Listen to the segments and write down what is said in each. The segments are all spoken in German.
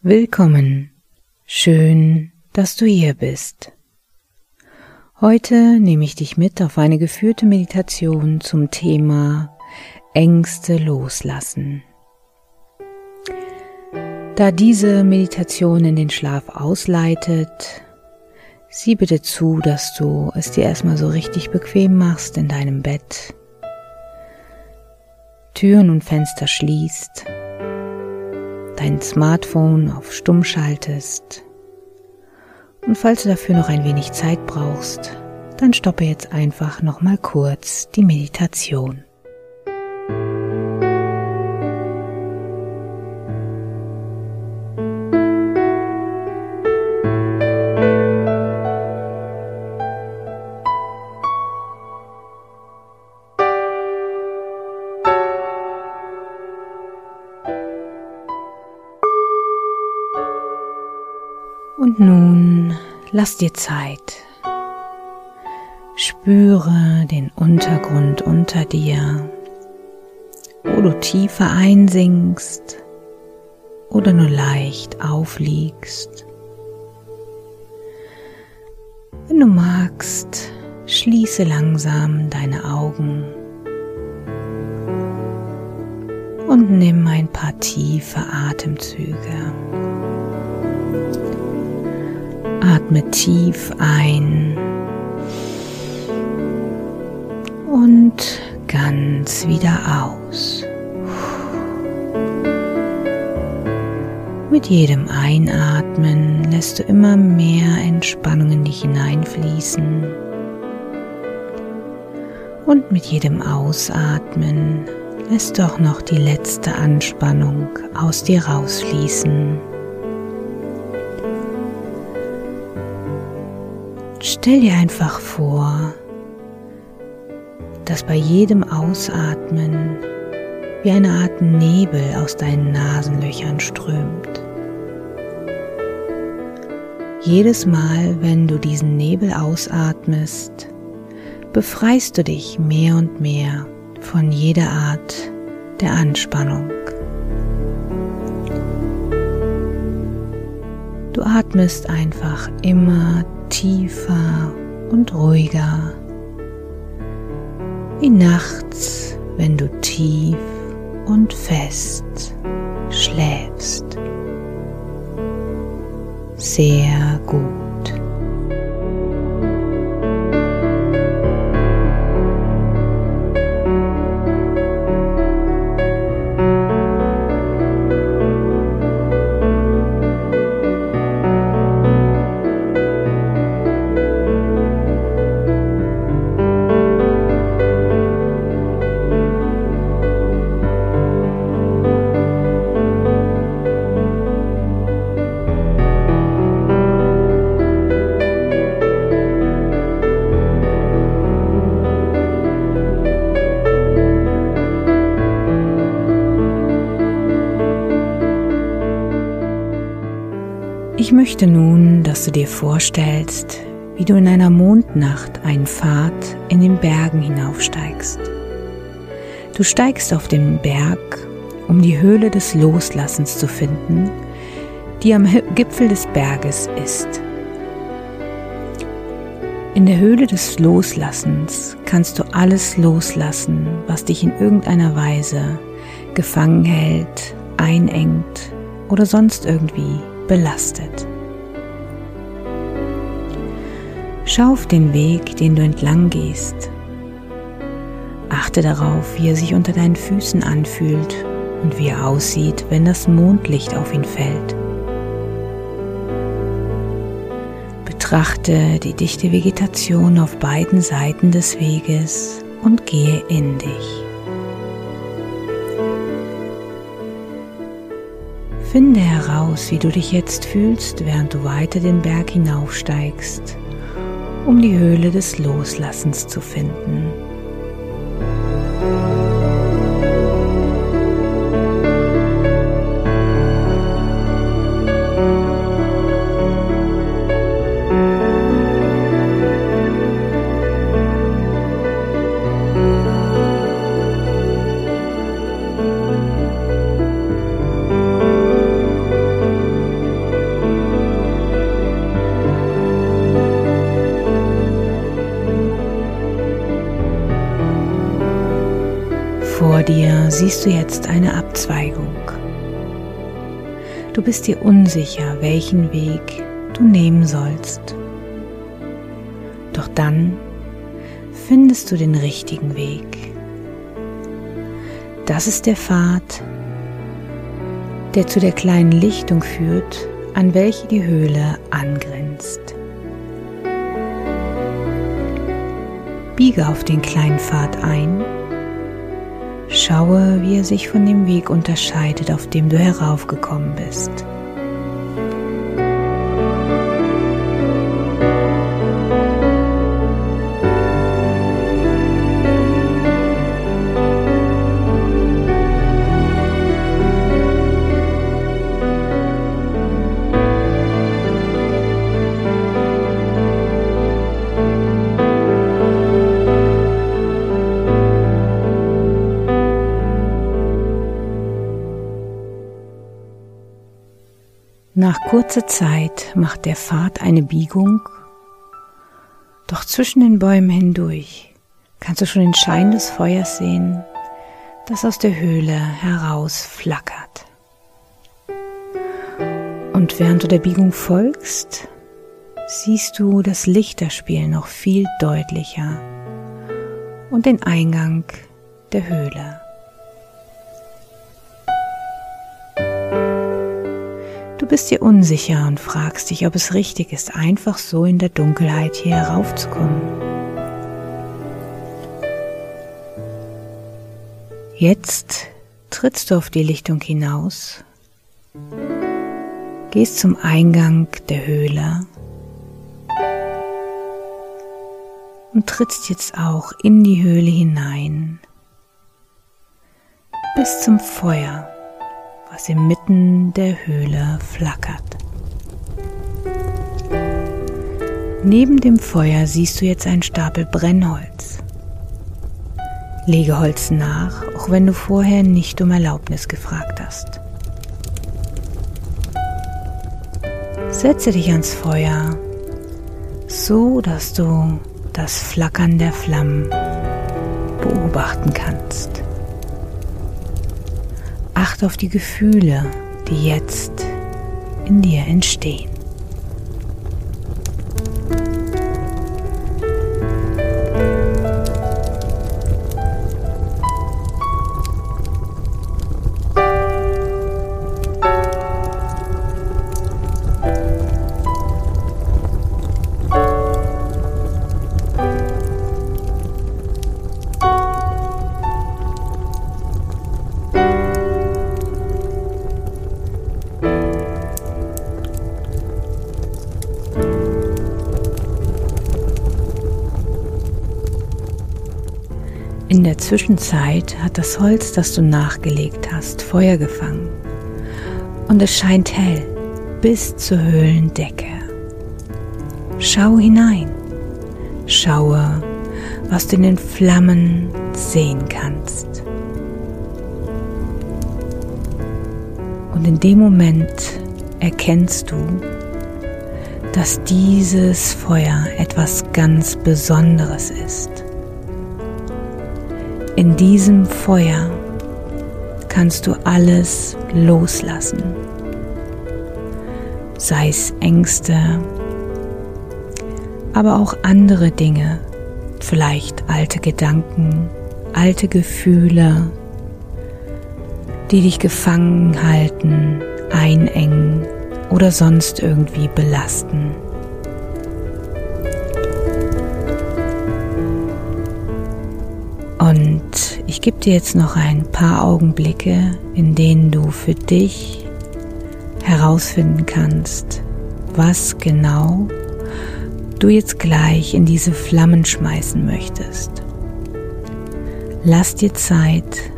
Willkommen. Schön, dass du hier bist. Heute nehme ich dich mit auf eine geführte Meditation zum Thema Ängste loslassen. Da diese Meditation in den Schlaf ausleitet, sieh bitte zu, dass du es dir erstmal so richtig bequem machst in deinem Bett, Türen und Fenster schließt, dein Smartphone auf Stumm schaltest und falls du dafür noch ein wenig Zeit brauchst, dann stoppe jetzt einfach noch mal kurz die Meditation. Lass dir Zeit. Spüre den Untergrund unter dir, wo du tiefer einsinkst oder nur leicht aufliegst. Wenn du magst, schließe langsam deine Augen und nimm ein paar tiefe Atemzüge. Atme tief ein und ganz wieder aus. Mit jedem Einatmen lässt du immer mehr Entspannung in dich hineinfließen. Und mit jedem Ausatmen lässt du auch noch die letzte Anspannung aus dir rausfließen. Stell dir einfach vor, dass bei jedem Ausatmen wie eine Art Nebel aus deinen Nasenlöchern strömt. Jedes Mal, wenn du diesen Nebel ausatmest, befreist du dich mehr und mehr von jeder Art der Anspannung. Du atmest einfach immer tiefer und ruhiger, wie nachts, wenn du tief und fest schläfst. Sehr gut. Ich möchte nun, dass du dir vorstellst, wie du in einer Mondnacht einen Pfad in den Bergen hinaufsteigst. Du steigst auf den Berg, um die Höhle des Loslassens zu finden, die am Gipfel des Berges ist. In der Höhle des Loslassens kannst du alles loslassen, was dich in irgendeiner Weise gefangen hält, einengt oder sonst irgendwie belastet. Schau auf den Weg, den du entlang gehst. Achte darauf, wie er sich unter deinen Füßen anfühlt und wie er aussieht, wenn das Mondlicht auf ihn fällt. Betrachte die dichte Vegetation auf beiden Seiten des Weges und gehe in dich. Finde heraus, wie du dich jetzt fühlst, während du weiter den Berg hinaufsteigst, um die Höhle des Loslassens zu finden. Vor dir siehst du jetzt eine Abzweigung. Du bist dir unsicher, welchen Weg du nehmen sollst. Doch dann findest du den richtigen Weg. Das ist der Pfad, der zu der kleinen Lichtung führt, an welche die Höhle angrenzt. Biege auf den kleinen Pfad ein, schaue, wie er sich von dem Weg unterscheidet, auf dem du heraufgekommen bist. Nach kurzer Zeit macht der Pfad eine Biegung, doch zwischen den Bäumen hindurch kannst du schon den Schein des Feuers sehen, das aus der Höhle heraus flackert. Und während du der Biegung folgst, siehst du das Lichterspiel noch viel deutlicher und den Eingang der Höhle. Du bist dir unsicher und fragst dich, ob es richtig ist, einfach so in der Dunkelheit hier heraufzukommen. Jetzt trittst du auf die Lichtung hinaus, gehst zum Eingang der Höhle und trittst jetzt auch in die Höhle hinein bis zum Feuer was inmitten der Höhle flackert. Neben dem Feuer siehst du jetzt einen Stapel Brennholz. Lege Holz nach, auch wenn du vorher nicht um Erlaubnis gefragt hast. Setze dich ans Feuer, so dass du das Flackern der Flammen beobachten kannst. Acht auf die Gefühle, die jetzt in dir entstehen. Der Zwischenzeit hat das Holz, das du nachgelegt hast, Feuer gefangen und es scheint hell bis zur Höhlendecke. Schau hinein, schaue, was du in den Flammen sehen kannst. Und in dem Moment erkennst du, dass dieses Feuer etwas ganz Besonderes ist. Diesem Feuer kannst du alles loslassen, sei es Ängste, aber auch andere Dinge, vielleicht alte Gedanken, alte Gefühle, die dich gefangen halten, einengen oder sonst irgendwie belasten. Gebe dir jetzt noch ein paar Augenblicke, in denen du für dich herausfinden kannst, was genau du jetzt gleich in diese Flammen schmeißen möchtest. Lass dir Zeit.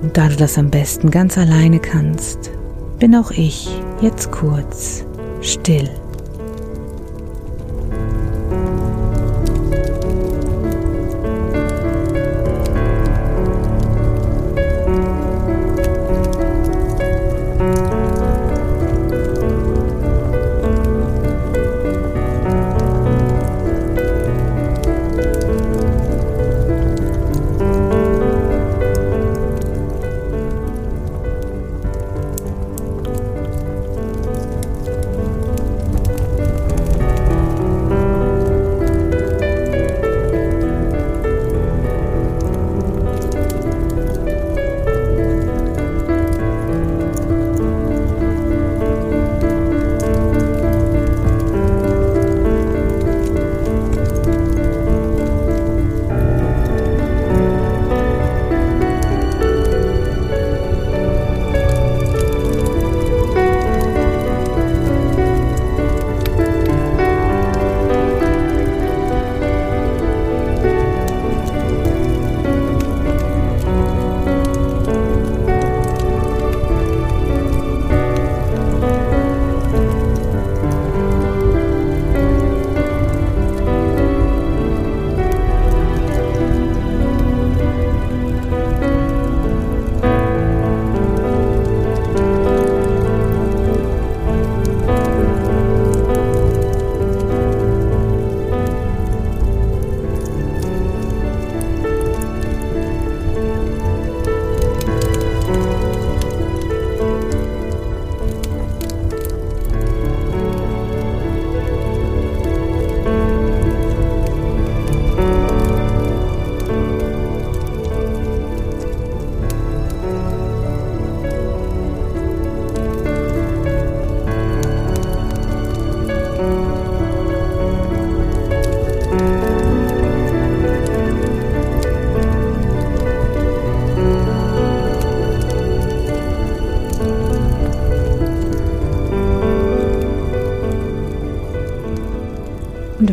Und da du das am besten ganz alleine kannst, bin auch ich jetzt kurz still.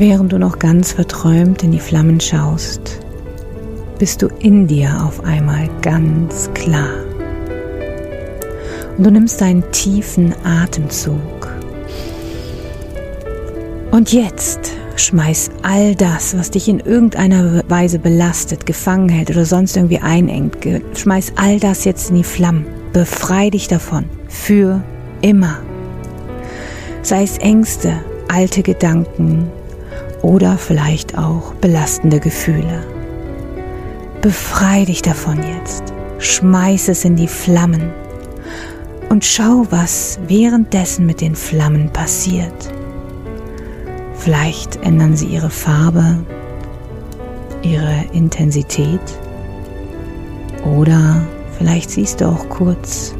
Während du noch ganz verträumt in die Flammen schaust, bist du in dir auf einmal ganz klar. Und du nimmst einen tiefen Atemzug. Und jetzt schmeiß all das, was dich in irgendeiner Weise belastet, gefangen hält oder sonst irgendwie einengt, schmeiß all das jetzt in die Flammen. Befrei dich davon. Für immer. Sei es Ängste, alte Gedanken, oder vielleicht auch belastende Gefühle. Befrei dich davon jetzt, schmeiß es in die Flammen und schau, was währenddessen mit den Flammen passiert. Vielleicht ändern sie ihre Farbe, ihre Intensität oder vielleicht siehst du auch kurz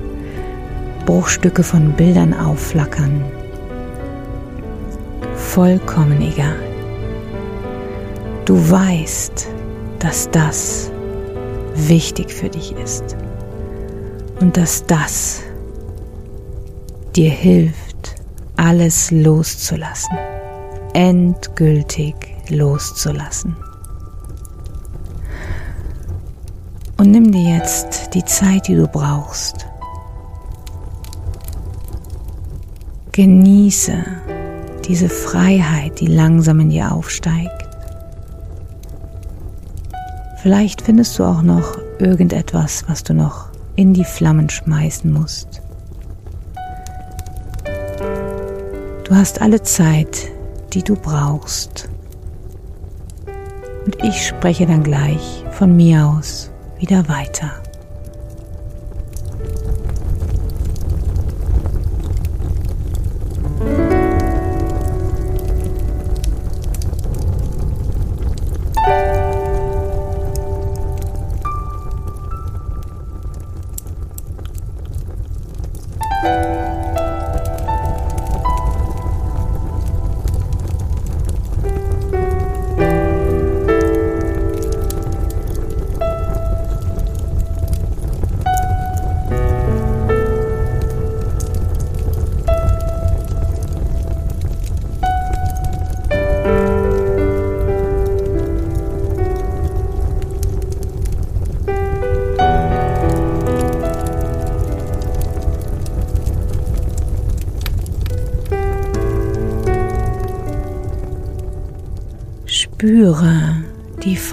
Bruchstücke von Bildern aufflackern. Vollkommen egal. Du weißt, dass das wichtig für dich ist und dass das dir hilft, alles loszulassen, endgültig loszulassen. Und nimm dir jetzt die Zeit, die du brauchst. Genieße diese Freiheit, die langsam in dir aufsteigt. Vielleicht findest du auch noch irgendetwas, was du noch in die Flammen schmeißen musst. Du hast alle Zeit, die du brauchst. Und ich spreche dann gleich von mir aus wieder weiter.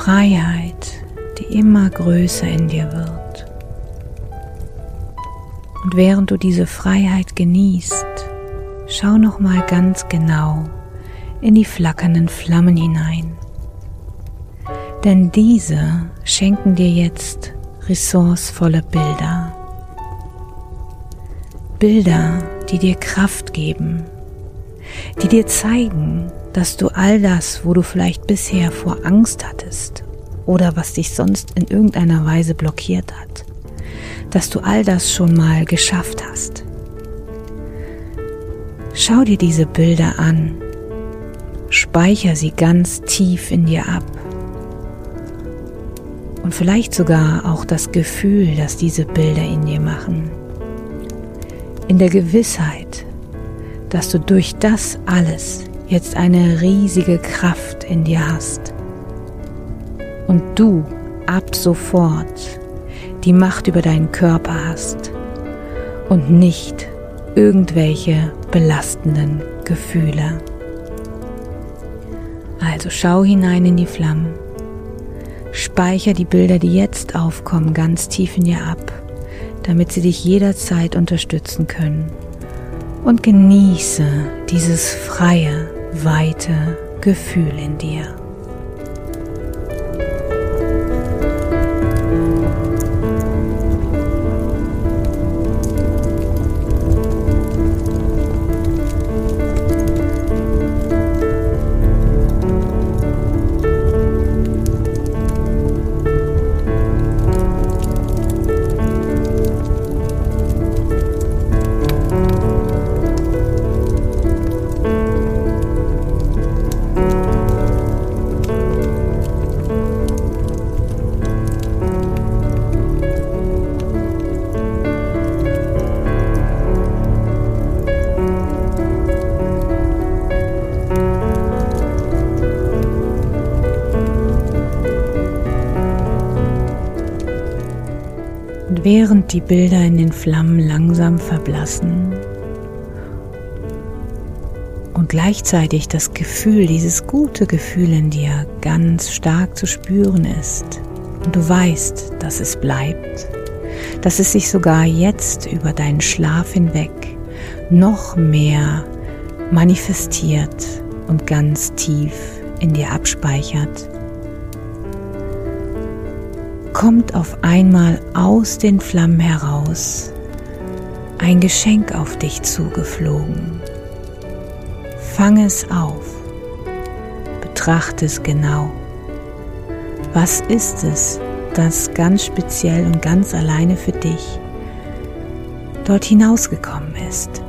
Freiheit, die immer größer in dir wird. Und während du diese Freiheit genießt, schau noch mal ganz genau in die flackernden Flammen hinein. Denn diese schenken dir jetzt ressourcevolle Bilder. Bilder, die dir Kraft geben, die dir zeigen, dass du all das, wo du vielleicht bisher vor Angst hattest oder was dich sonst in irgendeiner Weise blockiert hat, dass du all das schon mal geschafft hast. Schau dir diese Bilder an, speicher sie ganz tief in dir ab und vielleicht sogar auch das Gefühl, das diese Bilder in dir machen. In der Gewissheit, dass du durch das alles jetzt eine riesige Kraft in dir hast. Und du ab sofort die Macht über deinen Körper hast und nicht irgendwelche belastenden Gefühle. Also schau hinein in die Flammen, speicher die Bilder, die jetzt aufkommen, ganz tief in dir ab, damit sie dich jederzeit unterstützen können. Und genieße dieses freie, weite Gefühl in dir. Während die Bilder in den Flammen langsam verblassen und gleichzeitig das Gefühl, dieses gute Gefühl in dir ganz stark zu spüren ist. Und du weißt, dass es bleibt, dass es sich sogar jetzt über deinen Schlaf hinweg noch mehr manifestiert und ganz tief in dir abspeichert, kommt auf einmal aus den Flammen heraus ein Geschenk auf dich zugeflogen. Fang es auf, betrachte es genau. Was ist es, das ganz speziell und ganz alleine für dich dort hinausgekommen ist?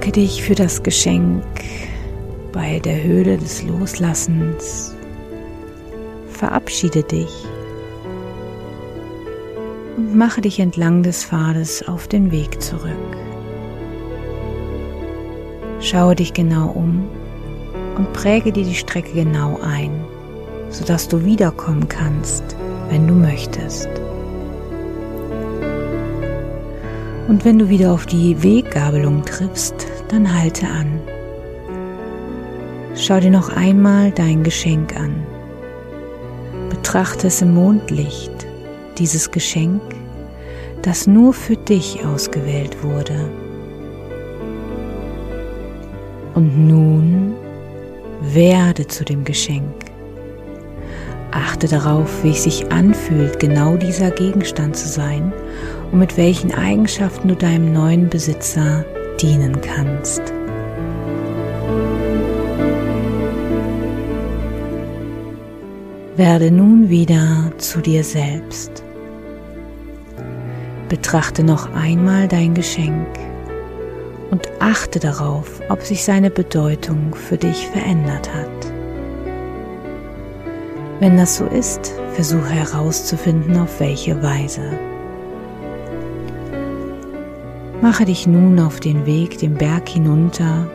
Bedanke dich für das Geschenk bei der Höhle des Loslassens. Verabschiede dich und mache dich entlang des Pfades auf den Weg zurück. Schaue dich genau um und präge dir die Strecke genau ein, sodass du wiederkommen kannst, wenn du möchtest. Und wenn du wieder auf die Weggabelung triffst, dann halte an. Schau dir noch einmal dein Geschenk an. Betrachte es im Mondlicht, dieses Geschenk, das nur für dich ausgewählt wurde. Und nun werde zu dem Geschenk. Achte darauf, wie es sich anfühlt, genau dieser Gegenstand zu sein und mit welchen Eigenschaften du deinem neuen Besitzer dienen kannst. Werde nun wieder zu dir selbst. Betrachte noch einmal dein Geschenk und achte darauf, ob sich seine Bedeutung für dich verändert hat. Wenn das so ist, versuche herauszufinden, auf welche Weise. Mache dich nun auf den Weg den Berg hinunter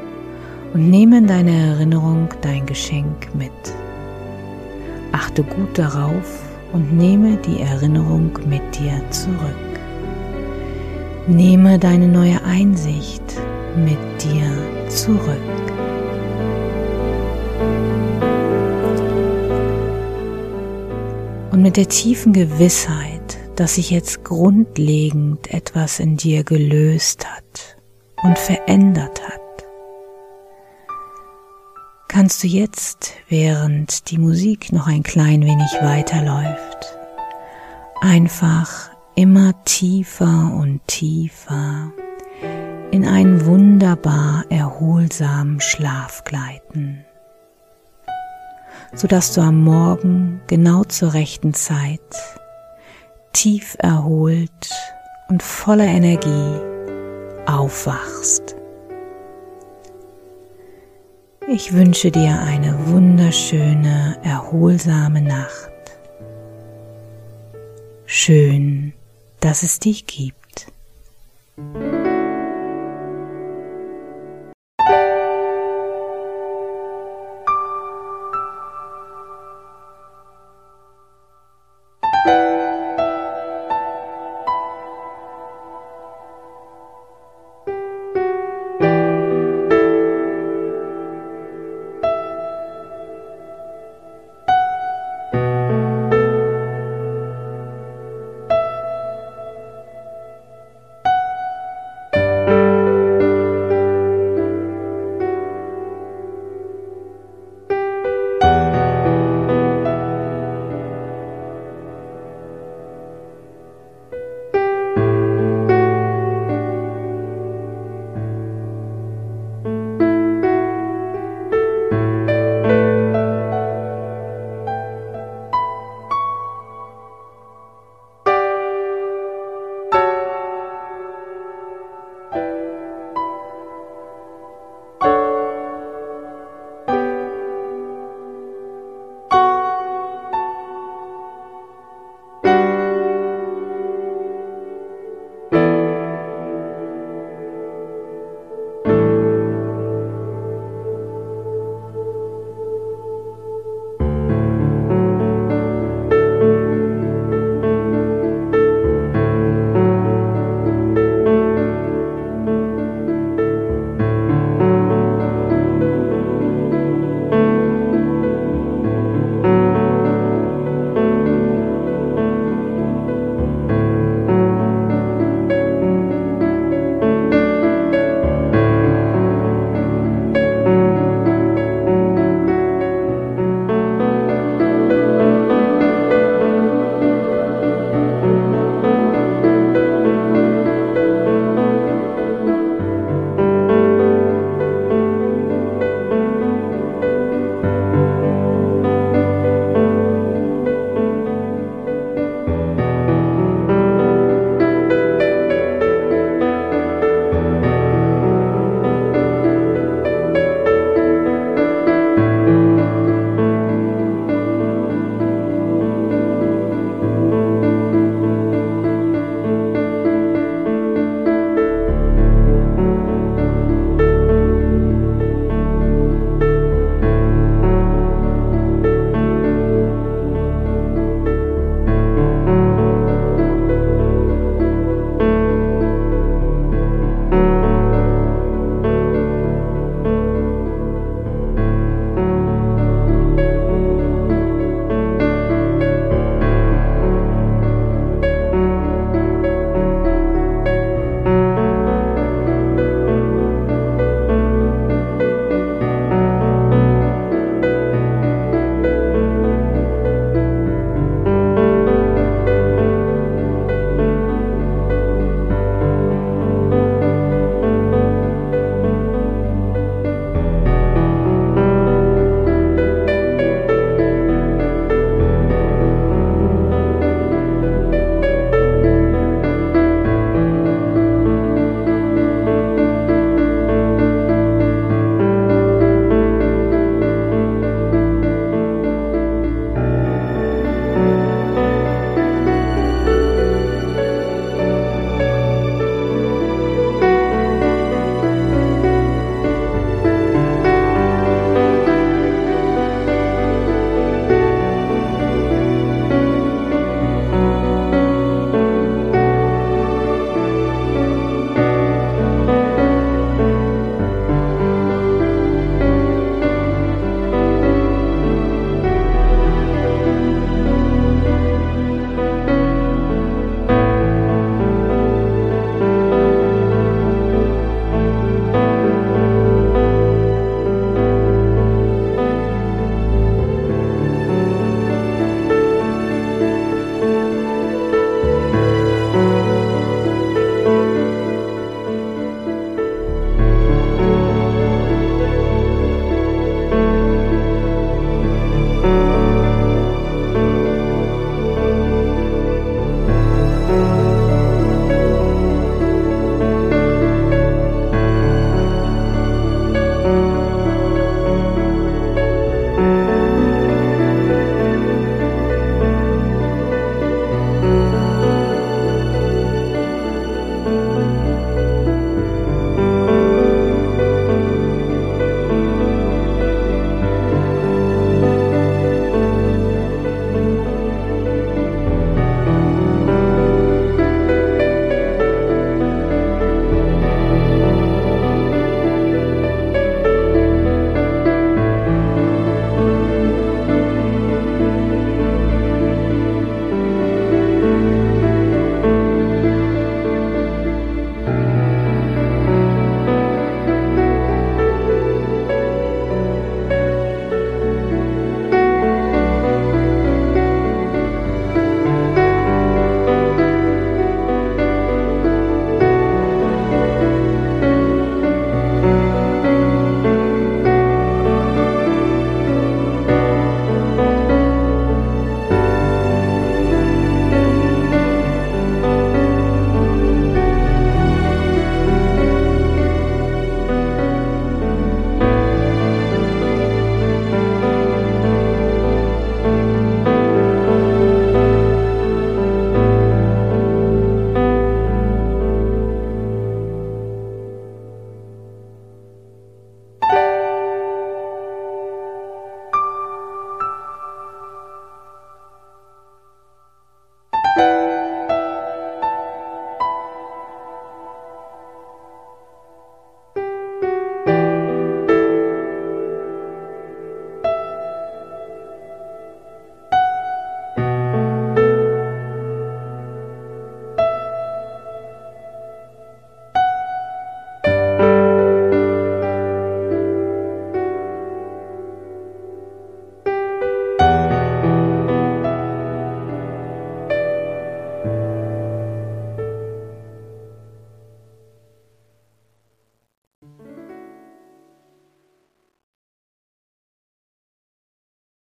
und nehme in deine Erinnerung dein Geschenk mit. Achte gut darauf und nehme die Erinnerung mit dir zurück. Nehme deine neue Einsicht mit dir zurück. Und mit der tiefen Gewissheit, dass sich jetzt grundlegend etwas in dir gelöst hat und verändert hat, kannst du jetzt, während die Musik noch ein klein wenig weiterläuft, einfach immer tiefer und tiefer in einen wunderbar erholsamen Schlaf gleiten, sodass du am Morgen genau zur rechten Zeit tief erholt und voller Energie aufwachst. Ich wünsche dir eine wunderschöne, erholsame Nacht. Schön, dass es dich gibt.